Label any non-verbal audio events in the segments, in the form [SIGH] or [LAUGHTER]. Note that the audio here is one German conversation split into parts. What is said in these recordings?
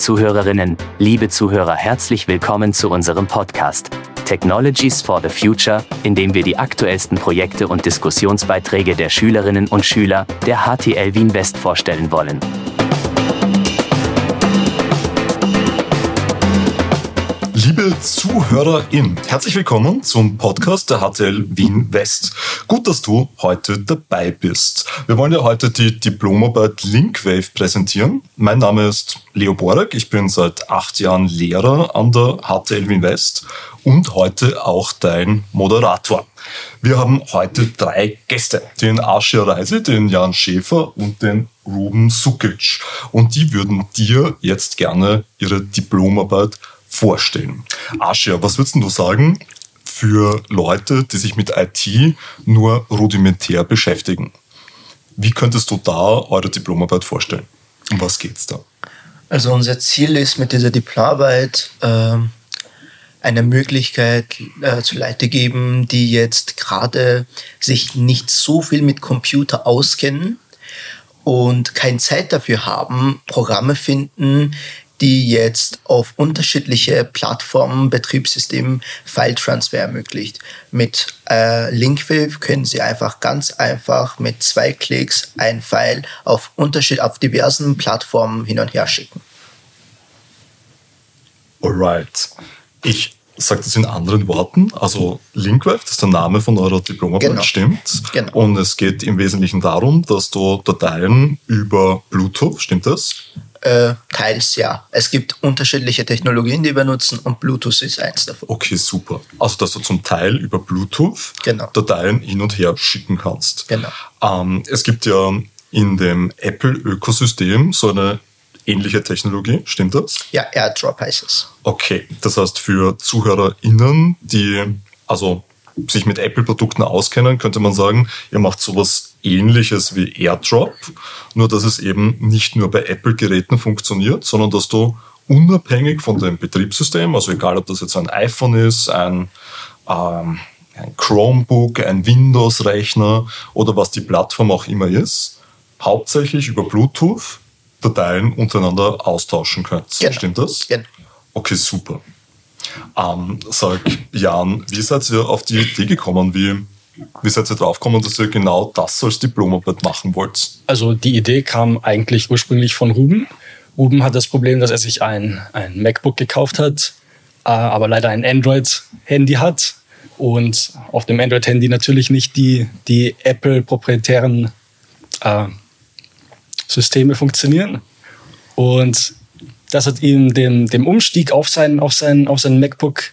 Liebe Zuhörerinnen, liebe Zuhörer, herzlich willkommen zu unserem Podcast Technologies for the Future, in dem wir die aktuellsten Projekte und Diskussionsbeiträge der Schülerinnen und Schüler der HTL Wien West vorstellen wollen. Liebe ZuhörerInnen, herzlich willkommen zum Podcast der HTL Wien West. Gut, dass du heute dabei bist. Wir wollen dir heute die Diplomarbeit Linkwave präsentieren. Mein Name ist Leo Borek, ich bin seit acht Jahren Lehrer an der HTL Wien West und heute auch dein Moderator. Wir haben heute drei Gäste, den Aschia Reise, den Jan Schäfer und den Ruben Sukic. Und die würden dir jetzt gerne ihre Diplomarbeit vorstellen. Aschia, was würdest du sagen für Leute, die sich mit IT nur rudimentär beschäftigen? Wie könntest du da eure Diplomarbeit vorstellen? Um was geht's da? Also unser Ziel ist mit dieser Diplomarbeit äh, eine Möglichkeit äh, zu Leute geben, die jetzt gerade sich nicht so viel mit Computer auskennen und keine Zeit dafür haben, Programme finden, die jetzt auf unterschiedliche Plattformen, Betriebssystemen File-Transfer ermöglicht. Mit äh, Linkwave können Sie einfach ganz einfach mit zwei Klicks ein File auf, Unterschied auf diversen Plattformen hin und her schicken. Alright. Ich sage das in anderen Worten. Also Linkwave, das ist der Name von eurer Diplomarbeit, genau. stimmt. Genau. Und es geht im Wesentlichen darum, dass du Dateien über Bluetooth, stimmt das? Äh, teils ja. Es gibt unterschiedliche Technologien, die wir nutzen und Bluetooth ist eins davon. Okay, super. Also, dass du zum Teil über Bluetooth genau. Dateien hin und her schicken kannst. Genau. Ähm, es gibt ja in dem Apple-Ökosystem so eine ähnliche Technologie, stimmt das? Ja, AirDrop heißt es. Okay, das heißt für ZuhörerInnen, die also sich mit Apple-Produkten auskennen, könnte man sagen, ihr macht sowas ähnliches wie AirDrop, nur dass es eben nicht nur bei Apple-Geräten funktioniert, sondern dass du unabhängig von dem Betriebssystem, also egal ob das jetzt ein iPhone ist, ein, ähm, ein Chromebook, ein Windows-Rechner oder was die Plattform auch immer ist, hauptsächlich über Bluetooth Dateien untereinander austauschen könnt. Genau. Stimmt das? Genau. Okay, super. Ähm, sag Jan, wie seid ihr auf die Idee gekommen? Wie, wie seid ihr draufgekommen, dass ihr genau das als Diplomarbeit machen wollt? Also die Idee kam eigentlich ursprünglich von Ruben. Ruben hat das Problem, dass er sich ein, ein MacBook gekauft hat, äh, aber leider ein Android-Handy hat und auf dem Android-Handy natürlich nicht die, die Apple-proprietären äh, Systeme funktionieren. Und das hat ihm den, dem Umstieg auf sein, auf sein, auf sein MacBook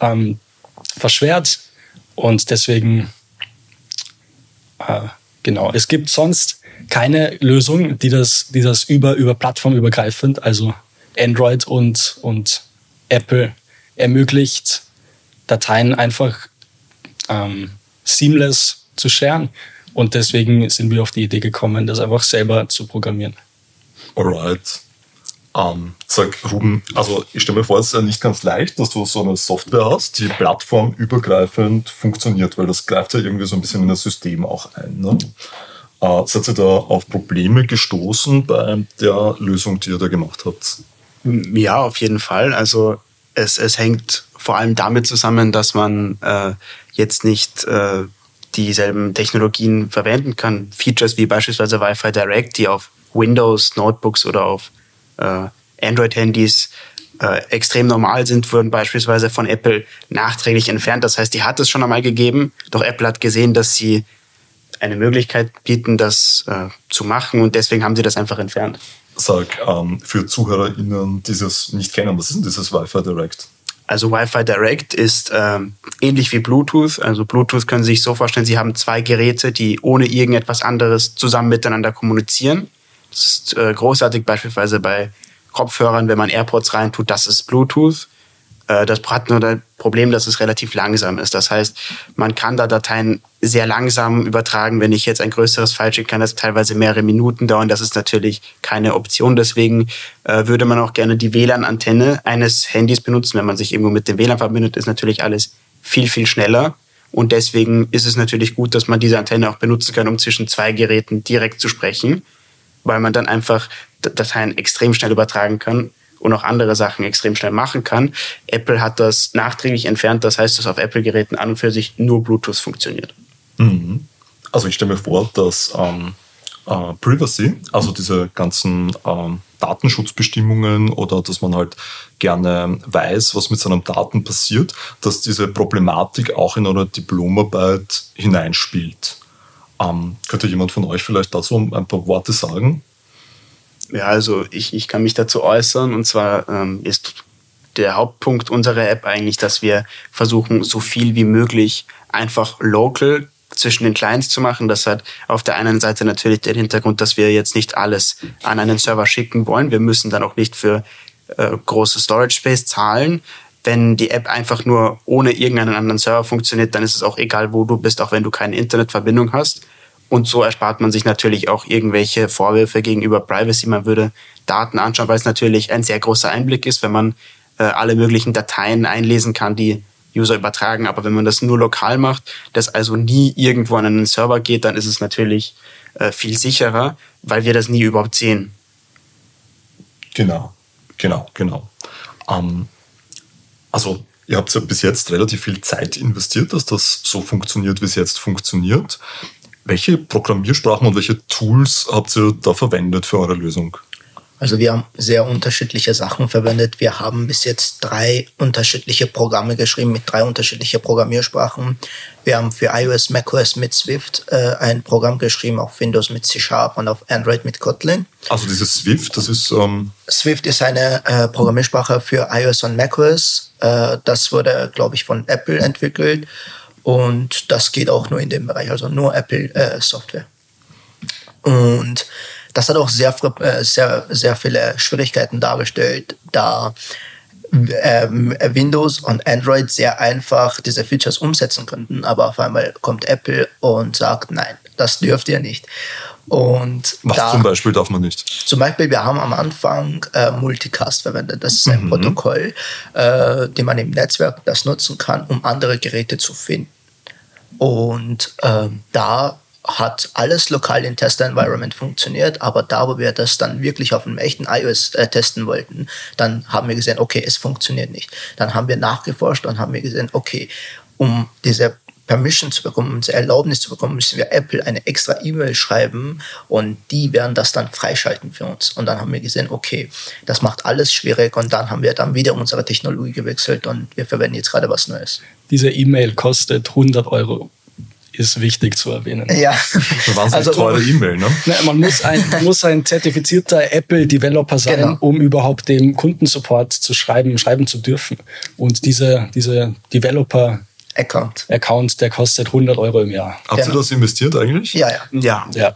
ähm, verschwert. Und deswegen, äh, genau, es gibt sonst keine Lösung, die das, die das über, über plattformübergreifend, also Android und, und Apple ermöglicht, Dateien einfach ähm, seamless zu sharen. Und deswegen sind wir auf die Idee gekommen, das einfach selber zu programmieren. Alright. Um, sag Ruben, also ich stelle mir vor, es ist ja nicht ganz leicht, dass du so eine Software hast, die plattformübergreifend funktioniert, weil das greift ja irgendwie so ein bisschen in das System auch ein. Ne? Uh, seid ihr da auf Probleme gestoßen bei der Lösung, die ihr da gemacht habt? Ja, auf jeden Fall. Also es, es hängt vor allem damit zusammen, dass man äh, jetzt nicht äh, dieselben Technologien verwenden kann. Features wie beispielsweise Wi-Fi Direct, die auf Windows, Notebooks oder auf äh, Android-Handys äh, extrem normal sind, wurden beispielsweise von Apple nachträglich entfernt. Das heißt, die hat es schon einmal gegeben, doch Apple hat gesehen, dass sie eine Möglichkeit bieten, das äh, zu machen und deswegen haben sie das einfach entfernt. Sag, ähm, für ZuhörerInnen, die es nicht kennen, was ist denn dieses Wi-Fi Direct? Also Wi-Fi Direct ist ähm, ähnlich wie Bluetooth. Also Bluetooth können Sie sich so vorstellen, Sie haben zwei Geräte, die ohne irgendetwas anderes zusammen miteinander kommunizieren. Das ist äh, großartig beispielsweise bei Kopfhörern, wenn man AirPods reintut, das ist Bluetooth. Äh, das hat nur das Problem, dass es relativ langsam ist. Das heißt, man kann da Dateien sehr langsam übertragen. Wenn ich jetzt ein größeres File schicke, kann das teilweise mehrere Minuten dauern. Das ist natürlich keine Option. Deswegen äh, würde man auch gerne die WLAN-Antenne eines Handys benutzen. Wenn man sich irgendwo mit dem WLAN verbindet, ist natürlich alles viel, viel schneller. Und deswegen ist es natürlich gut, dass man diese Antenne auch benutzen kann, um zwischen zwei Geräten direkt zu sprechen, weil man dann einfach Dateien extrem schnell übertragen kann und auch andere Sachen extrem schnell machen kann. Apple hat das nachträglich entfernt, das heißt, dass auf Apple-Geräten an und für sich nur Bluetooth funktioniert. Mhm. Also ich stelle mir vor, dass ähm, äh, Privacy, also diese ganzen ähm, Datenschutzbestimmungen oder dass man halt gerne weiß, was mit seinen Daten passiert, dass diese Problematik auch in einer Diplomarbeit hineinspielt. Ähm, könnte jemand von euch vielleicht dazu ein paar Worte sagen? Ja, also ich, ich kann mich dazu äußern. Und zwar ähm, ist der Hauptpunkt unserer App eigentlich, dass wir versuchen, so viel wie möglich einfach local zwischen den Clients zu machen. Das hat auf der einen Seite natürlich den Hintergrund, dass wir jetzt nicht alles an einen Server schicken wollen. Wir müssen dann auch nicht für äh, große Storage Space zahlen. Wenn die App einfach nur ohne irgendeinen anderen Server funktioniert, dann ist es auch egal, wo du bist, auch wenn du keine Internetverbindung hast. Und so erspart man sich natürlich auch irgendwelche Vorwürfe gegenüber Privacy. Man würde Daten anschauen, weil es natürlich ein sehr großer Einblick ist, wenn man äh, alle möglichen Dateien einlesen kann, die User übertragen. Aber wenn man das nur lokal macht, das also nie irgendwo an einen Server geht, dann ist es natürlich äh, viel sicherer, weil wir das nie überhaupt sehen. Genau, genau, genau. Ähm, also ihr habt ja bis jetzt relativ viel Zeit investiert, dass das so funktioniert, wie es jetzt funktioniert. Welche Programmiersprachen und welche Tools habt ihr da verwendet für eure Lösung? Also wir haben sehr unterschiedliche Sachen verwendet. Wir haben bis jetzt drei unterschiedliche Programme geschrieben mit drei unterschiedlichen Programmiersprachen. Wir haben für iOS, macOS mit Swift äh, ein Programm geschrieben, auf Windows mit C Sharp und auf Android mit Kotlin. Also dieses Swift, das ist... Ähm Swift ist eine äh, Programmiersprache für iOS und macOS. Äh, das wurde, glaube ich, von Apple entwickelt. Und das geht auch nur in dem Bereich, also nur Apple-Software. Äh, und das hat auch sehr, äh, sehr, sehr viele Schwierigkeiten dargestellt, da ähm, Windows und Android sehr einfach diese Features umsetzen könnten, aber auf einmal kommt Apple und sagt, nein, das dürft ihr nicht. Und Was da, zum Beispiel darf man nicht? Zum Beispiel, wir haben am Anfang äh, Multicast verwendet. Das ist ein mhm. Protokoll, äh, den man im Netzwerk das nutzen kann, um andere Geräte zu finden. Und äh, da hat alles lokal in Tester Environment funktioniert, aber da, wo wir das dann wirklich auf einem echten iOS äh, testen wollten, dann haben wir gesehen, okay, es funktioniert nicht. Dann haben wir nachgeforscht und haben wir gesehen, okay, um diese Permission zu bekommen, um diese Erlaubnis zu bekommen, müssen wir Apple eine extra E-Mail schreiben und die werden das dann freischalten für uns. Und dann haben wir gesehen, okay, das macht alles schwierig und dann haben wir dann wieder unsere Technologie gewechselt und wir verwenden jetzt gerade was Neues. Diese E-Mail kostet 100 Euro ist wichtig zu erwähnen. Ja. Wahnsinnig also, teure E-Mail, ne? Man muss ein, muss ein zertifizierter Apple-Developer sein, genau. um überhaupt den Kundensupport zu schreiben, schreiben zu dürfen. Und diese, diese Developer Account. Account, der kostet 100 Euro im Jahr. Habt genau. ihr das investiert eigentlich? Ja, ja. Ja. ja.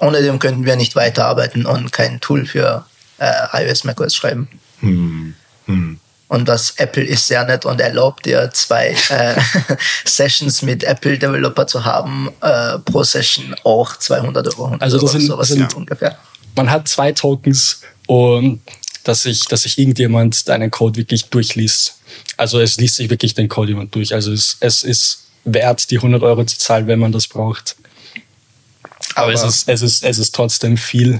Ohne dem könnten wir nicht weiterarbeiten und kein Tool für äh, iOS, macOS schreiben. Hm. Hm. Und das Apple ist sehr nett und erlaubt dir zwei äh, [LAUGHS] Sessions mit Apple Developer zu haben, äh, pro Session auch 200 Euro. 100 also das sind, sowas sind ungefähr. Man hat zwei Tokens und dass sich, dass sich irgendjemand deinen Code wirklich durchliest. Also es liest sich wirklich den Code jemand durch. Also es, es ist wert, die 100 Euro zu zahlen, wenn man das braucht. Aber, aber es, ist, es, ist, es ist trotzdem viel.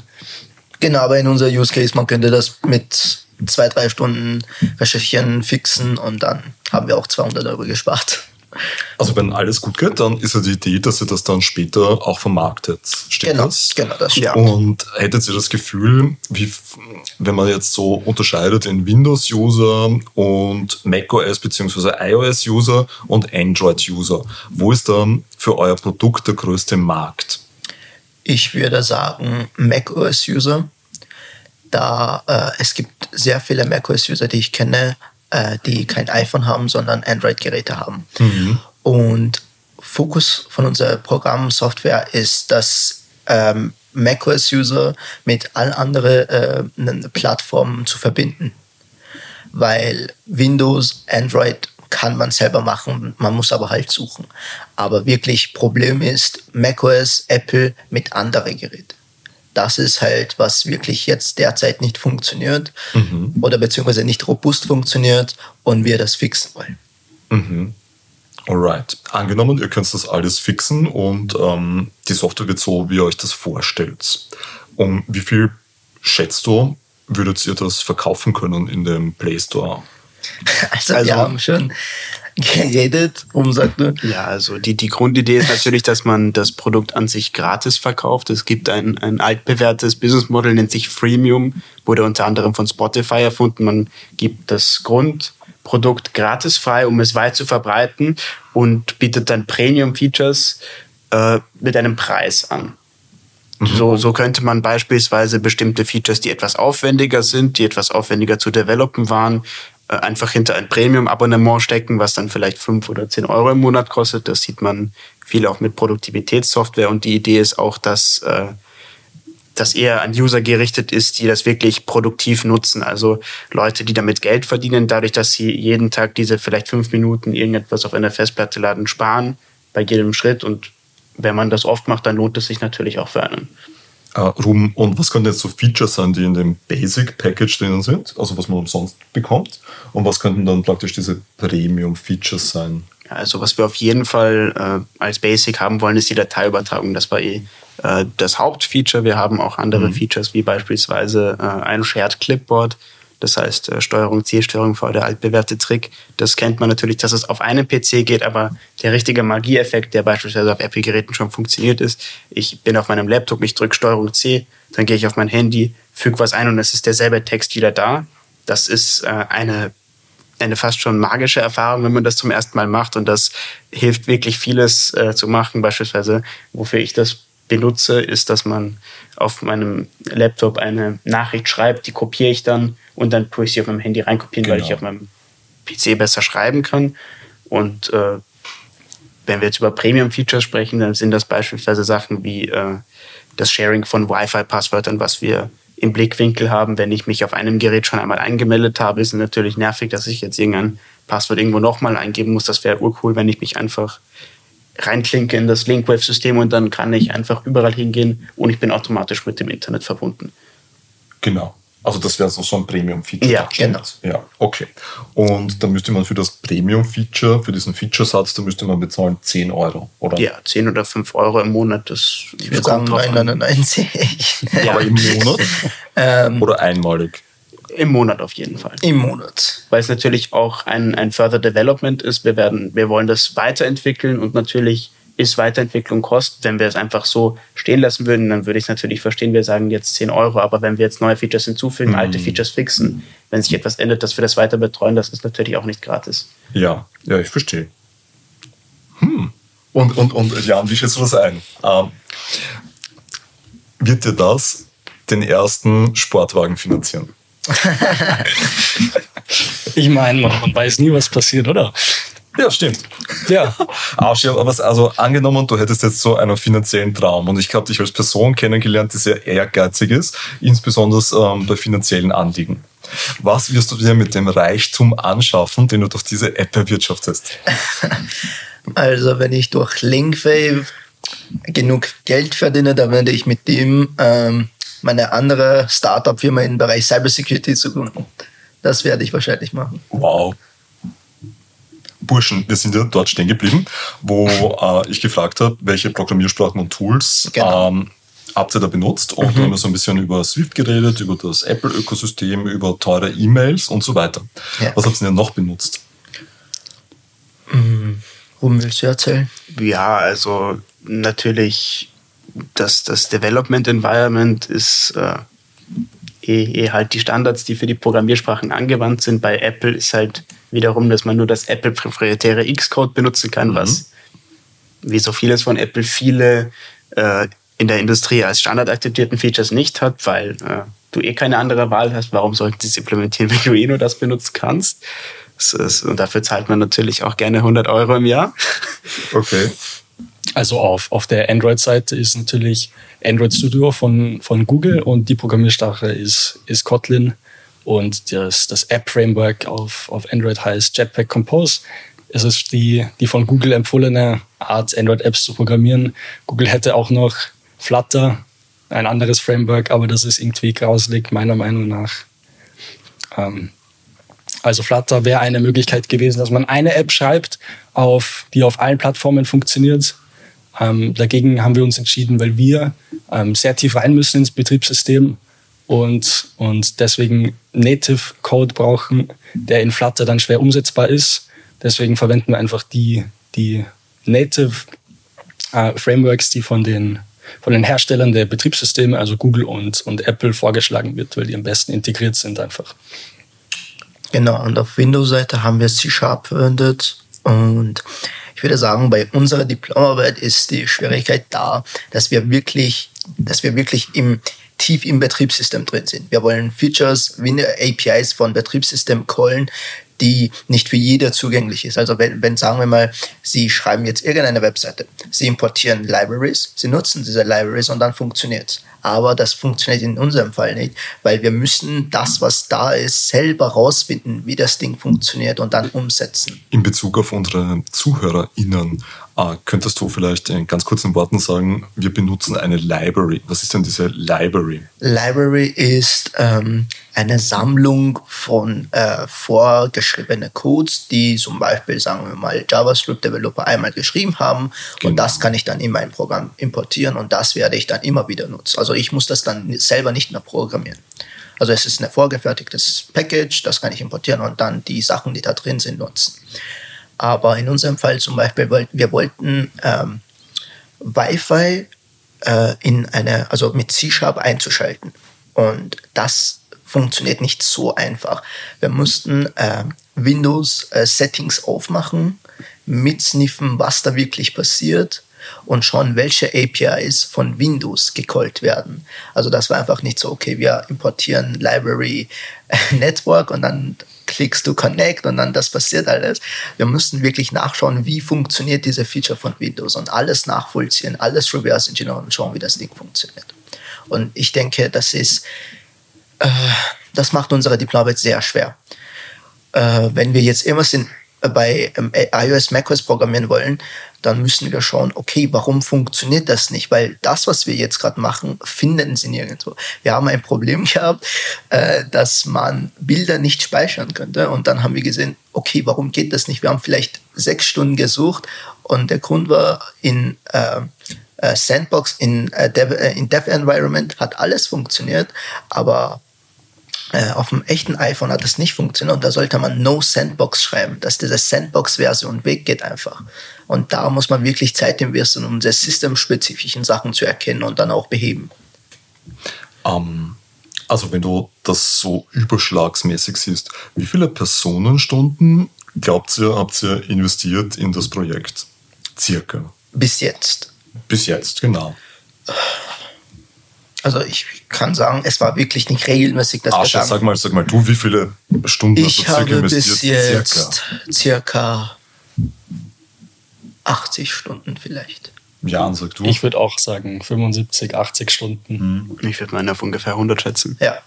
Genau, aber in unser Use Case, man könnte das mit zwei, drei Stunden recherchieren, fixen und dann haben wir auch 200 Euro gespart. Also wenn alles gut geht, dann ist ja die Idee, dass ihr das dann später auch vermarktet. Stimmt genau, das? Genau, das stimmt. Und hättet ihr das Gefühl, wie, wenn man jetzt so unterscheidet in Windows-User und macOS bzw. iOS-User und Android-User, wo ist dann für euer Produkt der größte Markt? Ich würde sagen macOS-User da äh, es gibt sehr viele macOS-User, die ich kenne, äh, die kein iPhone haben, sondern Android-Geräte haben. Mhm. Und Fokus von unserer Programmsoftware ist, dass ähm, macOS-User mit allen anderen äh, Plattformen zu verbinden. Weil Windows, Android kann man selber machen, man muss aber halt suchen. Aber wirklich Problem ist macOS, Apple mit anderen Geräten das ist halt, was wirklich jetzt derzeit nicht funktioniert mhm. oder beziehungsweise nicht robust funktioniert und wir das fixen wollen. Mhm. Alright. Angenommen, ihr könnt das alles fixen und ähm, die Software wird so, wie ihr euch das vorstellt. Um wie viel schätzt du, würdet ihr das verkaufen können in dem Play Store? Also, [LAUGHS] Also- wir haben schon geredet, um sagt du, Ja, also die, die Grundidee ist natürlich, dass man das Produkt an sich gratis verkauft. Es gibt ein, ein altbewährtes Businessmodell, nennt sich Freemium, wurde unter anderem von Spotify erfunden. Man gibt das Grundprodukt gratis frei, um es weit zu verbreiten und bietet dann Premium-Features äh, mit einem Preis an. So, so könnte man beispielsweise bestimmte Features, die etwas aufwendiger sind, die etwas aufwendiger zu developen waren, einfach hinter ein Premium-Abonnement stecken, was dann vielleicht fünf oder zehn Euro im Monat kostet. Das sieht man viel auch mit Produktivitätssoftware. Und die Idee ist auch, dass äh, das eher an User gerichtet ist, die das wirklich produktiv nutzen. Also Leute, die damit Geld verdienen, dadurch, dass sie jeden Tag diese vielleicht fünf Minuten irgendetwas auf einer Festplatte laden, sparen bei jedem Schritt. Und wenn man das oft macht, dann lohnt es sich natürlich auch für einen. Äh, Ruben, und was könnten jetzt so Features sein, die in dem Basic Package drinnen sind, also was man umsonst bekommt? Und was könnten dann praktisch diese Premium Features sein? Also was wir auf jeden Fall äh, als Basic haben wollen, ist die Dateiübertragung. Das war eh äh, das Hauptfeature. Wir haben auch andere Features, wie beispielsweise äh, ein Shared Clipboard. Das heißt, äh, Steuerung C, Steuerung V, der altbewährte Trick. Das kennt man natürlich, dass es auf einem PC geht, aber der richtige Magieeffekt, der beispielsweise auf Apple-Geräten schon funktioniert ist, ich bin auf meinem Laptop, ich drücke Steuerung C, dann gehe ich auf mein Handy, füge was ein und es ist derselbe Text wieder da. Das ist äh, eine eine fast schon magische Erfahrung, wenn man das zum ersten Mal macht. Und das hilft wirklich vieles äh, zu machen. Beispielsweise, wofür ich das benutze, ist, dass man auf meinem Laptop eine Nachricht schreibt, die kopiere ich dann und dann tue ich sie auf meinem Handy reinkopieren, weil Genau. ich auf meinem PC besser schreiben kann. Und äh, wenn wir jetzt über Premium-Features sprechen, dann sind das beispielsweise Sachen wie äh, das Sharing von Wi-Fi-Passwörtern, was wir im Blickwinkel haben. Wenn ich mich auf einem Gerät schon einmal eingemeldet habe, ist es natürlich nervig, dass ich jetzt irgendein Passwort irgendwo nochmal eingeben muss. Das wäre urcool, wenn ich mich einfach reinklinke in das Linkwave-System und dann kann ich einfach überall hingehen und ich bin automatisch mit dem Internet verbunden. Genau. Also das wäre so so ein Premium-Feature. Ja, genau. Ja, okay. Und dann müsste man für das Premium-Feature, für diesen Featuresatz, da müsste man bezahlen 10 Euro, oder? Ja, 10 oder 5 Euro im Monat, das ich würde sagen kommt drauf an. 9,99 Aber im [LAUGHS] Monat? ähm, oder einmalig? Im Monat auf jeden Fall. im Monat. weil es natürlich auch ein, ein Further Development ist. Wir, werden, wir wollen das weiterentwickeln und natürlich ist Weiterentwicklung Kost. Wenn wir es einfach so stehen lassen würden, dann würde ich es natürlich verstehen. Wir sagen jetzt 10 Euro, aber wenn wir jetzt neue Features hinzufügen, alte Features fixen, wenn sich etwas ändert, dass wir das weiter betreuen, das ist natürlich auch nicht gratis. Ja, ja, ich verstehe. Hm. Und, und, und Jan, wie schätzt du das ein? Ähm, wird dir das den ersten Sportwagen finanzieren? [LAUGHS] Ich meine, man, man weiß nie, was passiert, oder? Ja, stimmt. Ja. [LAUGHS] Aber was, also angenommen, du hättest jetzt so einen finanziellen Traum und ich habe dich als Person kennengelernt, die sehr ehrgeizig ist, insbesondere ähm, bei finanziellen Anliegen. Was wirst du dir mit dem Reichtum anschaffen, den du durch diese App erwirtschaftest? [LAUGHS] Also wenn ich durch Linkwave genug Geld verdiene, dann werde ich mit dem ähm, meine andere Startup-Firma im Bereich Cybersecurity zu gründen. Das werde ich wahrscheinlich machen. Wow. Burschen, wir sind ja dort stehen geblieben, wo äh, ich gefragt habe, welche Programmiersprachen und Tools Genau. ähm, habt ihr da benutzt? Und da haben wir so ein bisschen über Swift geredet, über das Apple-Ökosystem, über teure E-Mails und so weiter. Ja. Was habt ihr denn noch benutzt? Rum willst du erzählen? Ja, also natürlich das, das Development Environment ist äh, eh, eh halt die Standards, die für die Programmiersprachen angewandt sind. Bei Apple ist halt wiederum, dass man nur das Apple proprietäre Xcode benutzen kann, was wie so vieles von Apple viele äh, in der Industrie als Standard akzeptierten Features nicht hat, weil äh, du eh keine andere Wahl hast. Warum sollten sie es implementieren, [LAUGHS] wenn du eh nur das benutzen kannst? Das ist, und dafür zahlt man natürlich auch gerne 100 Euro im Jahr. Okay. [LAUGHS] Also auf, auf der Android-Seite ist natürlich Android Studio von, von Google und die Programmiersprache ist, ist Kotlin und das, das App-Framework auf, auf Android heißt Jetpack Compose. Es ist die, die von Google empfohlene Art, Android-Apps zu programmieren. Google hätte auch noch Flutter, ein anderes Framework, aber das ist irgendwie grauselig, meiner Meinung nach. Ähm, also Flutter wäre eine Möglichkeit gewesen, dass man eine App schreibt, auf, die auf allen Plattformen funktioniert. Ähm, dagegen haben wir uns entschieden, weil wir ähm, sehr tief rein müssen ins Betriebssystem und, und deswegen Native Code brauchen, der in Flutter dann schwer umsetzbar ist. Deswegen verwenden wir einfach die, die Native äh, Frameworks, die von den, von den Herstellern der Betriebssysteme, also Google und, und Apple, vorgeschlagen wird, weil die am besten integriert sind einfach. Genau, und auf Windows-Seite haben wir C-Sharp verwendet und ich würde sagen, bei unserer Diplomarbeit ist die Schwierigkeit da, dass wir wirklich, dass wir wirklich im tief im Betriebssystem drin sind. Wir wollen Features, APIs von Betriebssystem callen, die nicht für jeder zugänglich ist. Also wenn, wenn, sagen wir mal, Sie schreiben jetzt irgendeine Webseite, Sie importieren Libraries, Sie nutzen diese Libraries und dann funktioniert es. Aber das funktioniert in unserem Fall nicht, weil wir müssen das, was da ist, selber rausfinden, wie das Ding funktioniert und dann umsetzen. In Bezug auf unsere ZuhörerInnen, äh, könntest du vielleicht in ganz kurzen Worten sagen, wir benutzen eine Library. Was ist denn diese Library? Library ist ähm, eine Sammlung von äh, vorgeschriebenen Codes, die zum Beispiel, sagen wir mal, JavaScript-Developer einmal geschrieben haben. Genau. Und das kann ich dann in mein Programm importieren und das werde ich dann immer wieder nutzen. Also ich muss das dann selber nicht mehr programmieren. Also es ist ein vorgefertigtes Package, das kann ich importieren und dann die Sachen, die da drin sind, nutzen. Aber in unserem Fall zum Beispiel, wir wollten ähm, Wi-Fi äh, in eine, also mit C-Sharp einzuschalten. Und das funktioniert nicht so einfach. Wir mussten äh, Windows äh, Settings aufmachen, mitsniffen, was da wirklich passiert und schauen, welche APIs von Windows gecallt werden. Also das war einfach nicht so, okay, wir importieren Library Network und dann klickst du Connect und dann das passiert alles. Wir mussten wirklich nachschauen, wie funktioniert diese Feature von Windows und alles nachvollziehen, alles reverse engineeren und schauen, wie das Ding funktioniert. Und ich denke, das ist, äh, das macht unsere Diplomarbeit sehr schwer. Äh, wenn wir jetzt immer sind, bei ähm, iOS, macOS programmieren wollen, dann müssen wir schauen, okay, warum funktioniert das nicht? Weil das, was wir jetzt gerade machen, finden sie nirgendwo. Wir haben ein Problem [LAUGHS] gehabt, äh, dass man Bilder nicht speichern könnte. Und dann haben wir gesehen, okay, warum geht das nicht? Wir haben vielleicht sechs Stunden gesucht und der Grund war in äh, äh Sandbox, in, äh, Dev, äh, Environment hat alles funktioniert, aber äh, auf dem echten iPhone hat das nicht funktioniert und da sollte man No Sandbox schreiben, dass diese Sandbox-Version weggeht einfach. Und da muss man wirklich Zeit investieren, um diese systemspezifischen Sachen zu erkennen und dann auch beheben. Um, ähm, also wenn du das so überschlagsmäßig siehst, wie viele Personenstunden glaubt ihr, habt ihr investiert in das Projekt? Circa. Bis jetzt. Bis jetzt, genau. Also ich kann sagen, es war wirklich nicht regelmäßig, dass Asche, wir sagen, sag mal, sag mal, du, wie viele Stunden ich hast du circa habe bis jetzt circa 80 Stunden vielleicht. Ja, sag du. Ich würde auch sagen 75, 80 Stunden. Hm. Ich würde meine auf ungefähr 100 schätzen. Ja,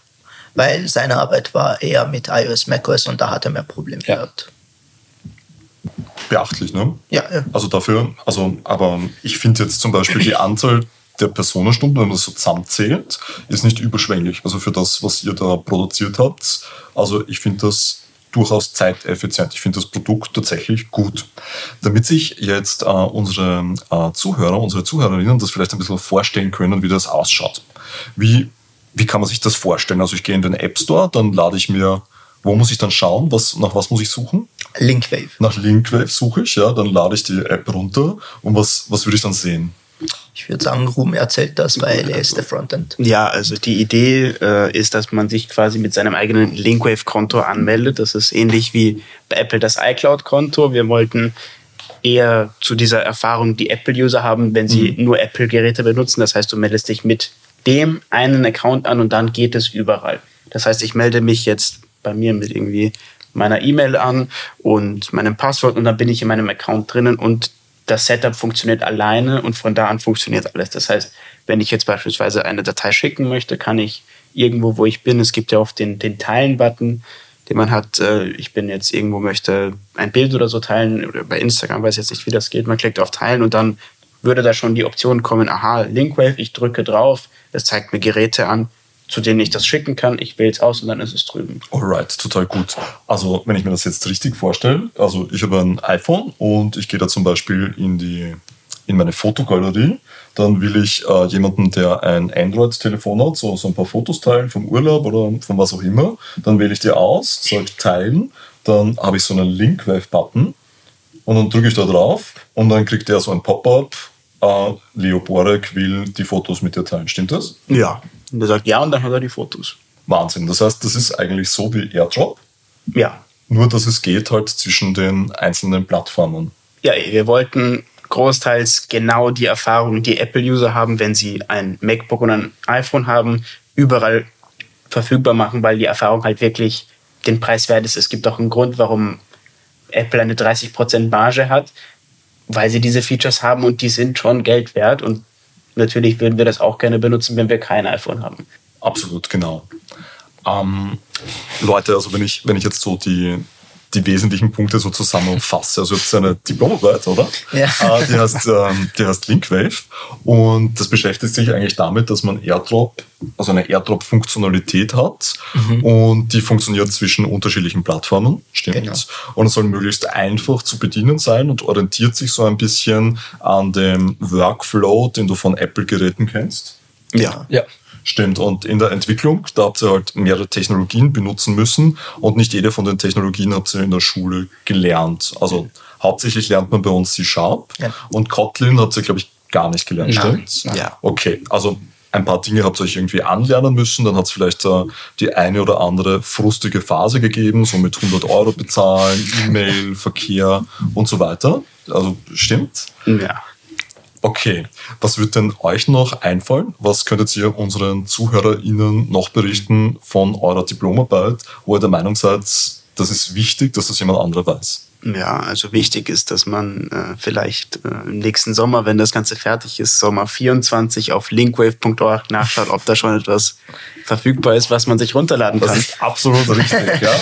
weil seine Arbeit war eher mit iOS, macOS und da hat er mehr Probleme ja. gehabt. Beachtlich, ne? Ja, ja. Also dafür, also, aber ich finde jetzt zum Beispiel die Anzahl der Personenstunden, wenn man das so zusammenzählt, ist nicht überschwänglich. Also für das, was ihr da produziert habt. Also ich finde das durchaus zeiteffizient. Ich finde das Produkt tatsächlich gut. Damit sich jetzt äh, unsere äh, Zuhörer, unsere Zuhörerinnen das vielleicht ein bisschen vorstellen können, wie das ausschaut. Wie, wie kann man sich das vorstellen? Also ich gehe in den App Store, dann lade ich mir, wo muss ich dann schauen? Was, nach was muss ich suchen? Linkwave. Nach Linkwave suche ich, ja, dann lade ich die App runter und was, was würde ich dann sehen? Ich würde sagen, Ruhm erzählt das, weil er ist der Frontend. Ja, also die Idee äh, ist, dass man sich quasi mit seinem eigenen Linkwave-Konto anmeldet. Das ist ähnlich wie bei Apple das iCloud-Konto. Wir wollten eher zu dieser Erfahrung die Apple-User haben, wenn sie mhm. nur Apple-Geräte benutzen. Das heißt, du meldest dich mit dem einen Account an und dann geht es überall. Das heißt, ich melde mich jetzt bei mir mit irgendwie meiner E-Mail an und meinem Passwort und dann bin ich in meinem Account drinnen und das Setup funktioniert alleine und von da an funktioniert alles. Das heißt, wenn ich jetzt beispielsweise eine Datei schicken möchte, kann ich irgendwo, wo ich bin, es gibt ja oft den, den Teilen-Button, den man hat, äh, ich bin jetzt irgendwo, möchte ein Bild oder so teilen, oder bei Instagram weiß ich jetzt nicht, wie das geht, man klickt auf Teilen und dann würde da schon die Option kommen, aha, Linkwave, ich drücke drauf, es zeigt mir Geräte an, zu denen ich das schicken kann. Ich wähle es aus und dann ist es drüben. Alright, total gut. Also wenn ich mir das jetzt richtig vorstelle, also ich habe ein iPhone und ich gehe da zum Beispiel in die in meine Fotogalerie. Dann will ich äh, jemanden, der ein Android-Telefon hat, so, so ein paar Fotos teilen vom Urlaub oder von was auch immer. Dann wähle ich die aus, sage teilen. Dann habe ich so einen Link-Wave-Button und dann drücke ich da drauf und dann kriegt der so ein Pop-up. Äh, Leo Borek will die Fotos mit dir teilen. Stimmt das? Ja. Und er sagt ja und dann hat er die Fotos. Wahnsinn. Das heißt, das ist eigentlich so wie AirDrop, Ja. nur dass es geht halt zwischen den einzelnen Plattformen. Ja, wir wollten großteils genau die Erfahrung, die Apple-User haben, wenn sie ein MacBook und ein iPhone haben, überall verfügbar machen, weil die Erfahrung halt wirklich den Preis wert ist. Es gibt auch einen Grund, warum Apple eine 30% Marge hat, weil sie diese Features haben und die sind schon Geld wert und natürlich würden wir das auch gerne benutzen, wenn wir kein iPhone haben. Absolut, genau. Ähm, Leute, also wenn ich, wenn ich jetzt so die, die wesentlichen Punkte so zusammenfasse, also jetzt eine Diplomarbeit, oder? Ja. Äh, die, heißt, ähm, die heißt Linkwave und das beschäftigt sich eigentlich damit, dass man AirDrop, also eine AirDrop-Funktionalität hat und die funktioniert zwischen unterschiedlichen Plattformen, stimmt? Genau. Und es soll möglichst einfach zu bedienen sein und orientiert sich so ein bisschen an dem Workflow, den du von Apple-Geräten kennst. Ja. Ja. Stimmt. Und in der Entwicklung, da habt ihr halt mehrere Technologien benutzen müssen und nicht jede von den Technologien habt ihr in der Schule gelernt. Also hauptsächlich lernt man bei uns C-Sharp Ja. und Kotlin habt ihr, glaube ich, gar nicht gelernt, Nein. stimmt? Ja. Okay, also ein paar Dinge habt ihr euch irgendwie anlernen müssen, dann hat es vielleicht äh, die eine oder andere frustige Phase gegeben, so mit 100 Euro bezahlen, E-Mail, Verkehr und so weiter. Also stimmt. Ja. Okay, was wird denn euch noch einfallen? Was könntet ihr unseren ZuhörerInnen noch berichten von eurer Diplomarbeit, wo ihr der Meinung seid, das ist wichtig, dass das jemand anderer weiß? Ja, also wichtig ist, dass man äh, vielleicht äh, im nächsten Sommer, wenn das Ganze fertig ist, Sommer 24 auf linkwave.org nachschaut, ob da schon etwas verfügbar ist, was man sich runterladen Das kann. ist absolut richtig, ja.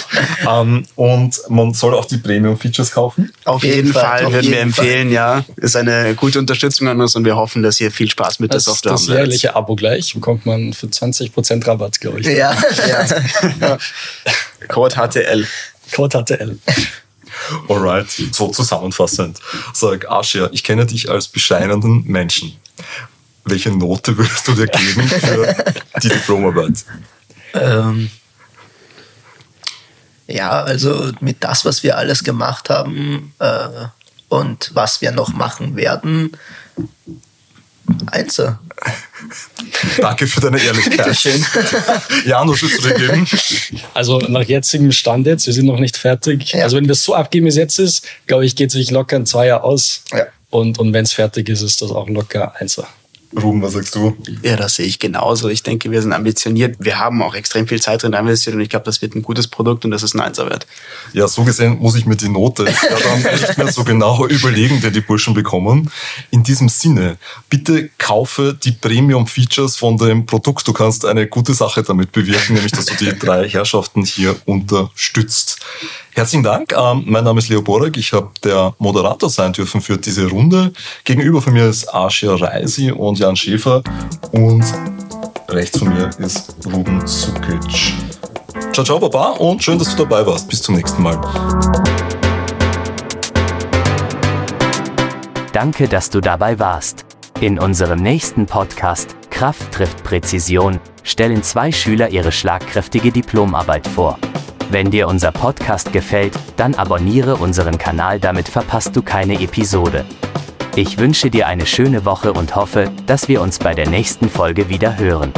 [LAUGHS] ähm, und man soll auch die Premium-Features kaufen. Auf jeden Fall auf würden wir jeden Fall. empfehlen, ja. Ist eine gute Unterstützung an uns und wir hoffen, dass ihr viel Spaß mit der Das, Software das haben werdet. jährliche Abo gleich bekommt man für 20% Rabatt, glaube ich. Ja, [LAUGHS] ja. [LAUGHS] Code HTL. Code HTL. [LAUGHS] Alright, so zusammenfassend. Sag, Aschia, ich kenne dich als bescheinenden Menschen. Welche Note [LAUGHS] würdest du dir geben für die Diplomarbeit? Ähm, ja, also mit das, was wir alles gemacht haben äh, und was wir noch machen werden, Einser. Danke für deine Ehrlichkeit. [LAUGHS] Jan, was würdest du dir geben? Also nach jetzigem Stand jetzt, wir sind noch nicht fertig. Ja. Also wenn wir es so abgeben, wie es jetzt ist, glaube ich, geht sich locker ein Zweier aus. Ja. Und, und wenn es fertig ist, ist das auch locker Einser. Ruben, was sagst du? Ja, das sehe ich genauso. Ich denke, wir sind ambitioniert. Wir haben auch extrem viel Zeit drin investiert und ich glaube, das wird ein gutes Produkt und das ist ein Einser wert. Ja, so gesehen muss ich mir die Note ja dann nicht mehr so genau [LAUGHS] überlegen, die die Burschen bekommen. In diesem Sinne, bitte kaufe die Premium-Features von dem Produkt. Du kannst eine gute Sache damit bewirken, nämlich dass du die drei [LAUGHS] Herrschaften hier unterstützt. Herzlichen Dank. Ähm, mein Name ist Leo Borek. Ich habe der Moderator sein dürfen für diese Runde. Gegenüber von mir ist Arshia Reisi und Jan Schäfer. Und rechts von mir ist Ruben Sukic. Ciao, ciao, Baba und schön, dass du dabei warst. Bis zum nächsten Mal. Danke, dass du dabei warst. In unserem nächsten Podcast Kraft trifft Präzision stellen zwei Schüler ihre schlagkräftige Diplomarbeit vor. Wenn dir unser Podcast gefällt, dann abonniere unseren Kanal, damit verpasst du keine Episode. Ich wünsche dir eine schöne Woche und hoffe, dass wir uns bei der nächsten Folge wieder hören.